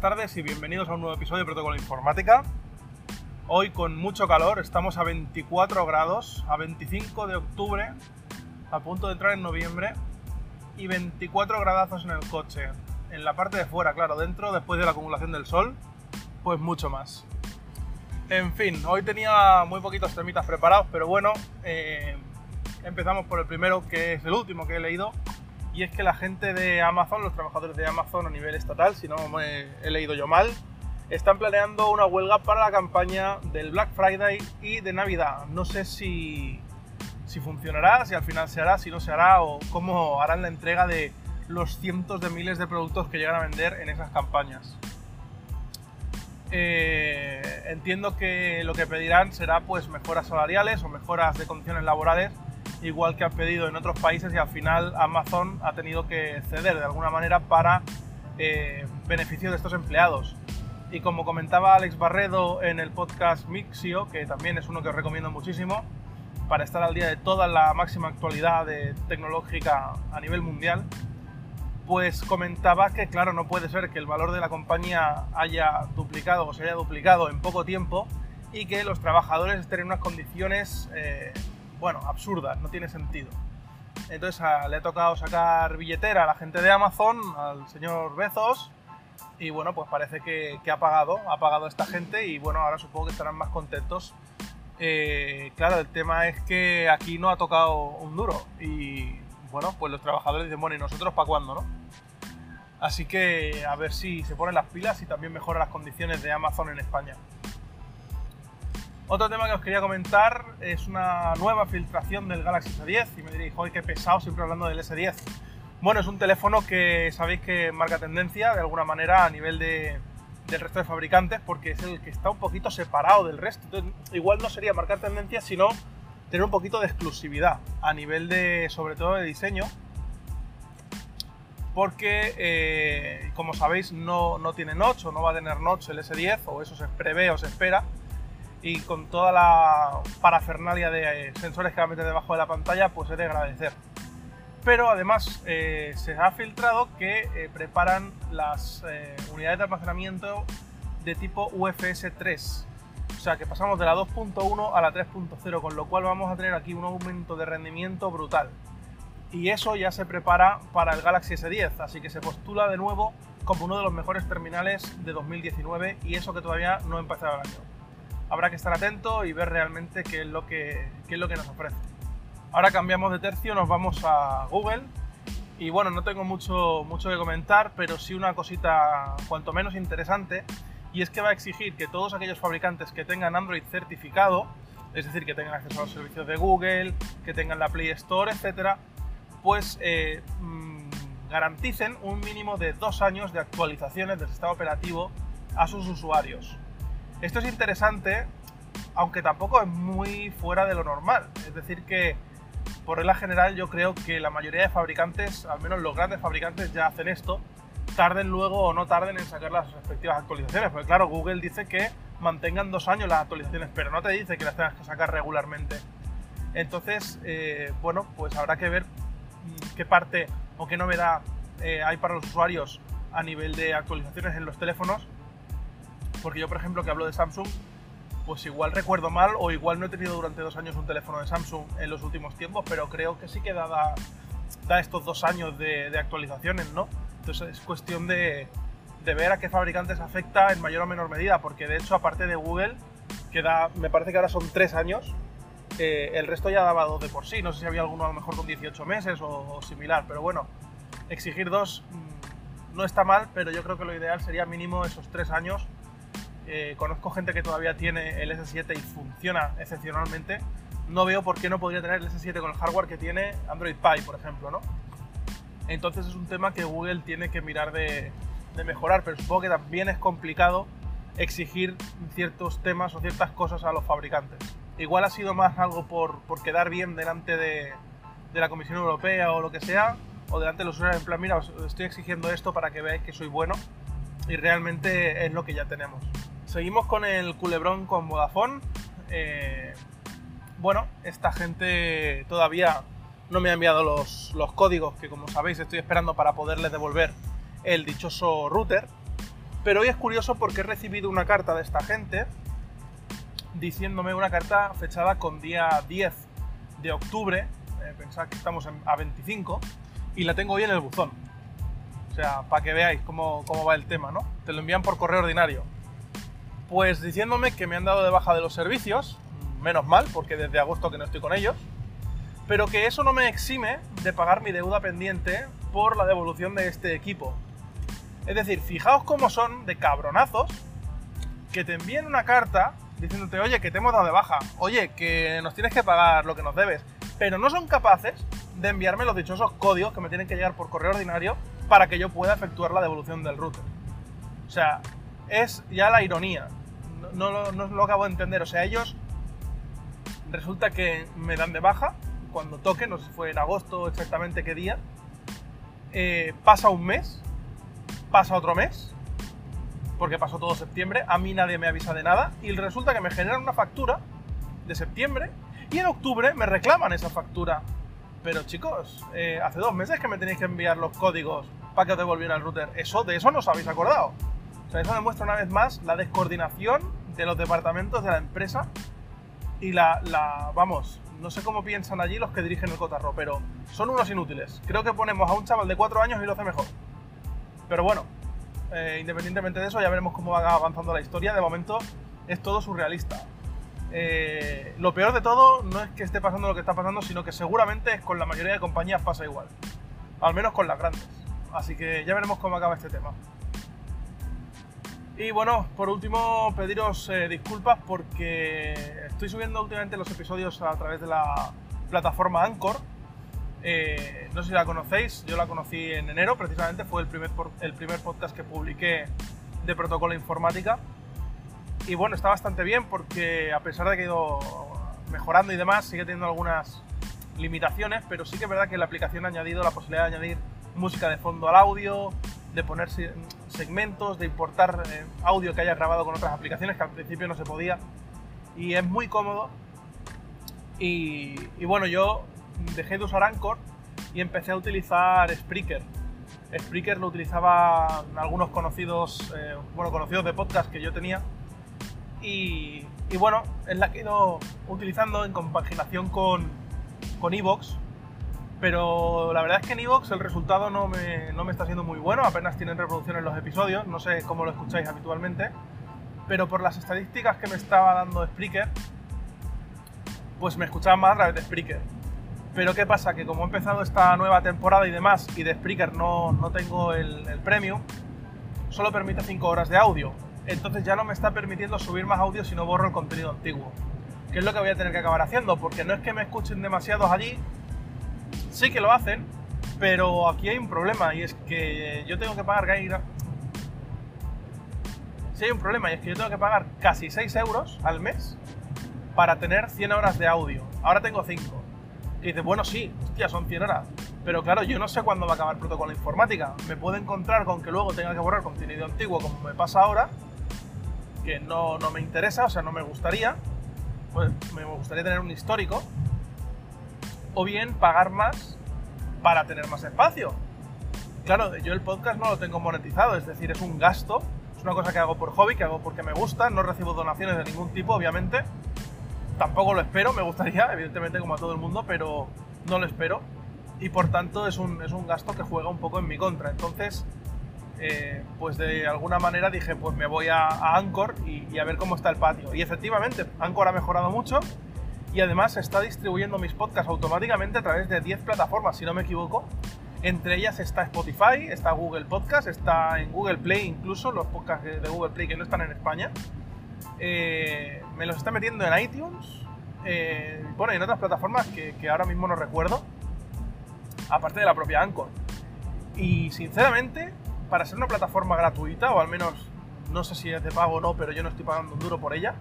tardes y bienvenidos a un nuevo episodio de Protocolo Informática. Hoy con mucho calor, estamos a 24 grados, a 25 de octubre, a punto de entrar en noviembre, y 24 gradazos en el coche. En la parte de fuera, claro, dentro, después de la acumulación del sol, pues mucho más. En fin, hoy tenía muy poquitos temitas preparados, pero bueno, eh, empezamos por el primero, que es el último que he leído, y es que la gente de Amazon, los trabajadores de Amazon a nivel estatal, si no me he leído yo mal, están planeando una huelga para la campaña del Black Friday y de Navidad. No sé si, si funcionará, si al final se hará, si no se hará o cómo harán la entrega de los cientos de miles de productos que llegan a vender en esas campañas. Eh, entiendo que lo que pedirán será pues mejoras salariales o mejoras de condiciones laborales igual que han pedido en otros países y al final Amazon ha tenido que ceder de alguna manera para eh, beneficio de estos empleados. Y como comentaba Alex Barredo en el podcast Mixio, que también es uno que os recomiendo muchísimo, para estar al día de toda la máxima actualidad de tecnológica a nivel mundial, pues comentaba que claro, no puede ser que el valor de la compañía haya duplicado o se haya duplicado en poco tiempo y que los trabajadores estén en unas condiciones eh, bueno, absurda, no tiene sentido. Entonces le ha tocado sacar billetera a la gente de Amazon, al señor Bezos, y bueno, pues parece que, ha pagado, ha pagado esta gente y bueno, ahora supongo que estarán más contentos. Eh, claro, el tema es que aquí no ha tocado un duro y bueno, pues los trabajadores dicen, bueno, ¿y nosotros para cuándo, no? Así que a ver si se ponen las pilas y también mejora las condiciones de Amazon en España. Otro tema que os quería comentar es una nueva filtración del Galaxy S10 y me diréis, joder, qué pesado siempre hablando del S10. Bueno, es un teléfono que sabéis que marca tendencia de alguna manera a nivel de, del resto de fabricantes porque es el que está un poquito separado del resto. Entonces, igual no sería marcar tendencia, sino tener un poquito de exclusividad a nivel de, sobre todo de diseño. Porque, eh, como sabéis, no, no tiene notch o no va a tener notch el S10, o eso se prevé o se espera y con toda la parafernalia de eh, sensores que va a meter debajo de la pantalla, pues es de agradecer. Pero además eh, se ha filtrado que eh, preparan las unidades de almacenamiento de tipo UFS 3. O sea que pasamos de la 2.1 a la 3.0, con lo cual vamos a tener aquí un aumento de rendimiento brutal. Y eso ya se prepara para el Galaxy S10, así que se postula de nuevo como uno de los mejores terminales de 2019 y eso que todavía no ha empezado el año habrá que estar atento y ver realmente qué es lo que, es lo que nos ofrece. Ahora cambiamos de tercio, nos vamos a Google y bueno, no tengo mucho, mucho que comentar, pero sí una cosita cuanto menos interesante y es que va a exigir que todos aquellos fabricantes que tengan Android certificado, es decir, que tengan acceso a los servicios de Google, que tengan la Play Store, etcétera, pues eh, mm, garanticen un mínimo de dos años de actualizaciones del sistema operativo a sus usuarios. Esto es interesante, aunque tampoco es muy fuera de lo normal. Es decir, que por regla general yo creo que la mayoría de fabricantes, al menos los grandes fabricantes, ya hacen esto, tarden luego o no tarden en sacar las respectivas actualizaciones. Porque claro, Google dice que mantengan dos años las actualizaciones, pero no te dice que las tengas que sacar regularmente. Entonces, eh, bueno, pues habrá que ver mm, qué parte o qué novedad eh, hay para los usuarios a nivel de actualizaciones en los teléfonos porque yo, por ejemplo, que hablo de Samsung, pues igual recuerdo mal o igual no he tenido durante dos años un teléfono de Samsung en los últimos tiempos, pero creo que sí que da, da estos dos años de, actualizaciones, ¿no? Entonces es cuestión de, de, ver a qué fabricantes afecta en mayor o menor medida, porque de hecho, aparte de Google, que da, me parece que ahora son tres años, eh, el resto ya daba dos de por sí. No sé si había alguno a lo mejor con 18 meses o, o similar, pero bueno, exigir dos mm, no está mal, pero yo creo que lo ideal sería mínimo esos tres años eh, conozco gente que todavía tiene el S7 y funciona excepcionalmente. No veo por qué no podría tener el S7 con el hardware que tiene Android Pie, por ejemplo, ¿no? Entonces es un tema que Google tiene que mirar de, mejorar, pero supongo que también es complicado exigir ciertos temas o ciertas cosas a los fabricantes. Igual ha sido más algo por, por quedar bien delante de, de, la Comisión Europea o lo que sea, o delante de los usuarios en plan, mira, os estoy exigiendo esto para que veáis que soy bueno y realmente es lo que ya tenemos. Seguimos con el culebrón con Vodafone. Eh, bueno, esta gente todavía no me ha enviado los, códigos que como sabéis estoy esperando para poderles devolver el dichoso router. Pero hoy es curioso porque he recibido una carta de esta gente diciéndome una carta fechada con día 10 de octubre, eh, pensad que estamos a 25, y la tengo hoy en el buzón. O sea, para que veáis cómo, cómo va el tema, ¿no? Te lo envían por correo ordinario. Pues diciéndome que me han dado de baja de los servicios, menos mal, porque desde agosto que no estoy con ellos, pero que eso no me exime de pagar mi deuda pendiente por la devolución de este equipo. Es decir, fijaos cómo son de cabronazos que te envíen una carta diciéndote, oye, que te hemos dado de baja, oye, que nos tienes que pagar lo que nos debes, pero no son capaces de enviarme los dichosos códigos que me tienen que llegar por correo ordinario para que yo pueda efectuar la devolución del router. O sea, es ya la ironía. No, lo acabo de entender. O sea, ellos resulta que me dan de baja cuando toque, no sé si fue en agosto exactamente qué día. Eh, pasa un mes, pasa otro mes, porque pasó todo septiembre, a mí nadie me avisa de nada, y resulta que me generan una factura de septiembre y en octubre me reclaman esa factura. Pero chicos, eh, hace dos meses que me tenéis que enviar los códigos para que os devolviera el router. Eso, de eso no os habéis acordado. O sea, eso demuestra una vez más la descoordinación de los departamentos de la empresa y la, la, vamos, no sé cómo piensan allí los que dirigen el cotarro, pero son unos inútiles. Creo que ponemos a un chaval de cuatro años y lo hace mejor. Pero bueno, eh, independientemente de eso, ya veremos cómo va avanzando la historia. De momento es todo surrealista. Eh, lo peor de todo no es que esté pasando lo que está pasando, sino que seguramente con la mayoría de compañías pasa igual. Al menos con las grandes. Así que ya veremos cómo acaba este tema. Y bueno, por último, pediros eh, disculpas porque estoy subiendo últimamente los episodios a través de la plataforma Anchor eh, no sé si la conocéis, yo la conocí en enero, precisamente fue el primer, el primer podcast que publiqué de protocolo informática. Y bueno, está bastante bien porque a pesar de que he ido mejorando y demás, sigue teniendo algunas limitaciones, pero sí que es verdad que la aplicación ha añadido la posibilidad de añadir música de fondo al audio, de poner segmentos, de importar eh, audio que haya grabado con otras aplicaciones que al principio no se podía. Y es muy cómodo. Y, bueno, yo dejé de usar Anchor y empecé a utilizar Spreaker. Spreaker lo utilizaban algunos conocidos, eh, bueno, conocidos de podcast que yo tenía. Y, bueno, es la que he ido utilizando en compaginación con, con Evox. Pero la verdad es que en Evox el resultado no me, no me está siendo muy bueno, apenas tienen reproducciones los episodios, no sé cómo lo escucháis habitualmente. Pero por las estadísticas que me estaba dando Spreaker, pues me escuchaban más a través de Spreaker. Pero ¿qué pasa? Que como he empezado esta nueva temporada y demás, y de Spreaker no, no tengo el, el premium, solo permite 5 horas de audio. Entonces ya no me está permitiendo subir más audio si no borro el contenido antiguo. ¿Qué es lo que voy a tener que acabar haciendo? Porque no es que me escuchen demasiados allí, sí que lo hacen, pero aquí hay un problema y es que yo tengo que pagar Sí hay un problema y es que yo tengo que pagar casi 6 euros al mes para tener 100 horas de audio. Ahora tengo 5. Y dices, bueno, sí, hostia, son 100 horas. Pero claro, yo no sé cuándo va a acabar el protocolo informática. Me puedo encontrar con que luego tenga que borrar contenido antiguo como me pasa ahora, que no, no me interesa, o sea, no me gustaría. Pues me gustaría tener un histórico. O bien pagar más para tener más espacio. Claro, yo el podcast no lo tengo monetizado, es decir, es un gasto. Es una cosa que hago por hobby, que hago porque me gusta. No recibo donaciones de ningún tipo, obviamente tampoco lo espero, me gustaría, evidentemente como a todo el mundo, pero no lo espero. Y por tanto es un, es un gasto que juega un poco en mi contra. Entonces, eh, pues de alguna manera dije, pues me voy a, Anchor y, a ver cómo está el patio. Y efectivamente, Anchor ha mejorado mucho y además está distribuyendo mis podcasts automáticamente a través de 10 plataformas, si no me equivoco. Entre ellas está Spotify, está Google Podcast, está en Google Play incluso, los podcasts de Google Play que no están en España. Eh, me los está metiendo en iTunes, eh, bueno, y en otras plataformas que, ahora mismo no recuerdo, aparte de la propia Anchor. Y sinceramente, para ser una plataforma gratuita, o al menos no sé si es de pago o no, pero yo no estoy pagando un duro por ella,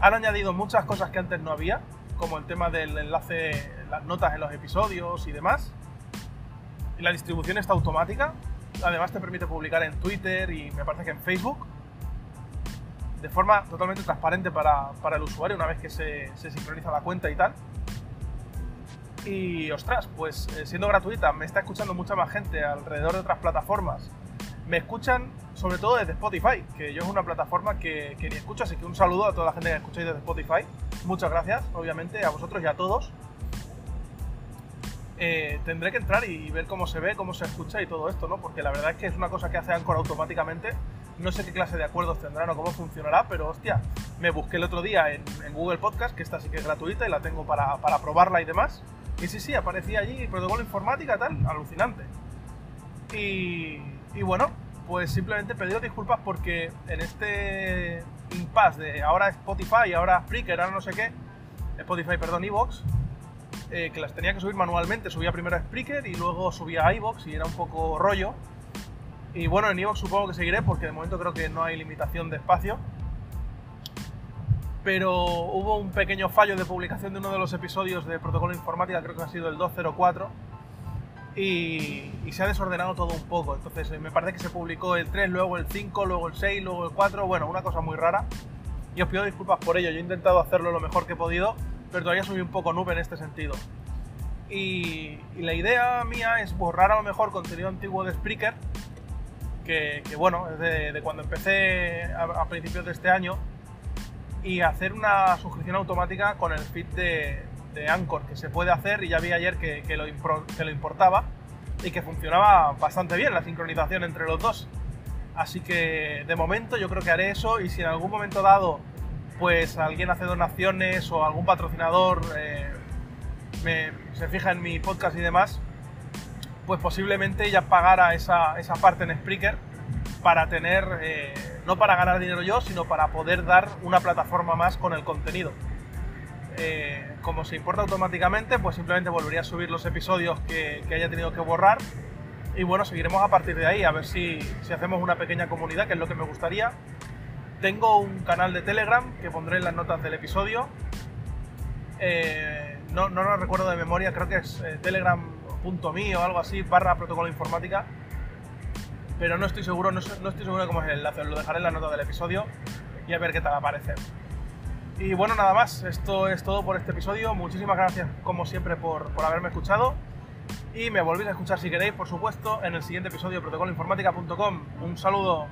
han añadido muchas cosas que antes no había, como el tema del enlace, las notas en los episodios y demás. Y la distribución está automática. Además te permite publicar en Twitter y me parece que en Facebook de forma totalmente transparente para, el usuario una vez que se, sincroniza la cuenta y tal. Y ostras, pues eh, siendo gratuita, me está escuchando mucha más gente alrededor de otras plataformas. Me escuchan sobre todo desde Spotify, que yo es una plataforma que, que ni escucho, así que un saludo a toda la gente que escucháis desde Spotify. Muchas gracias, obviamente, a vosotros y a todos. Eh, tendré que entrar y ver cómo se ve, cómo se escucha y todo esto, ¿no? Porque la verdad es que es una cosa que hace Anchor automáticamente. No sé qué clase de acuerdos tendrán o cómo funcionará, pero hostia, me busqué el otro día en, Google Podcast, que esta sí que es gratuita y la tengo para, para probarla y demás. Y sí, sí, aparecía allí protocolo informática, tal, alucinante. Y, y bueno, pues simplemente pediros disculpas porque en este impasse de ahora Spotify, ahora Spreaker, ahora no sé qué, Spotify, perdón, Evox, eh, que las tenía que subir manualmente, subía primero a Spreaker y luego subía a iVoox y era un poco rollo. Y bueno, en iVoox supongo que seguiré porque de momento creo que no hay limitación de espacio. Pero hubo un pequeño fallo de publicación de uno de los episodios de Protocolo Informática, creo que ha sido el 204, y, se ha desordenado todo un poco. Entonces, eh, me parece que se publicó el 3, luego el 5, luego el 6, luego el 4. Bueno, una cosa muy rara. Y os pido disculpas por ello. Yo he intentado hacerlo lo mejor que he podido, pero todavía soy un poco nube en este sentido. Y, la idea mía es borrar a lo mejor contenido antiguo de Spreaker, que, bueno, es de, cuando empecé a, principios de este año, y hacer una suscripción automática con el feed de, de Anchor, que se puede hacer y ya vi ayer que, lo, que lo importaba y que funcionaba bastante bien la sincronización entre los dos. Así que de momento yo creo que haré eso y si en algún momento dado pues alguien hace donaciones o algún patrocinador eh, se fija en mi podcast y demás, pues posiblemente ya pagara esa, esa parte en Spreaker para tener, eh, no para ganar dinero yo, sino para poder dar una plataforma más con el contenido. Eh, como se importa automáticamente, pues simplemente volvería a subir los episodios que, haya tenido que borrar. Y bueno, seguiremos a partir de ahí, a ver si, si, hacemos una pequeña comunidad, que es lo que me gustaría. Tengo un canal de Telegram que pondré en las notas del episodio. Eh, no, no lo recuerdo de memoria, creo que es eh, telegram.me o algo así, barra protocolo informática. Pero no estoy seguro, no, estoy seguro de cómo es el enlace, lo dejaré en las notas del episodio y a ver qué tal aparece. Y bueno, nada más, esto es todo por este episodio. Muchísimas gracias, como siempre, por, por haberme escuchado. Y me volvéis a escuchar si queréis, por supuesto, en el siguiente episodio de protocoloinformática.com. Un saludo.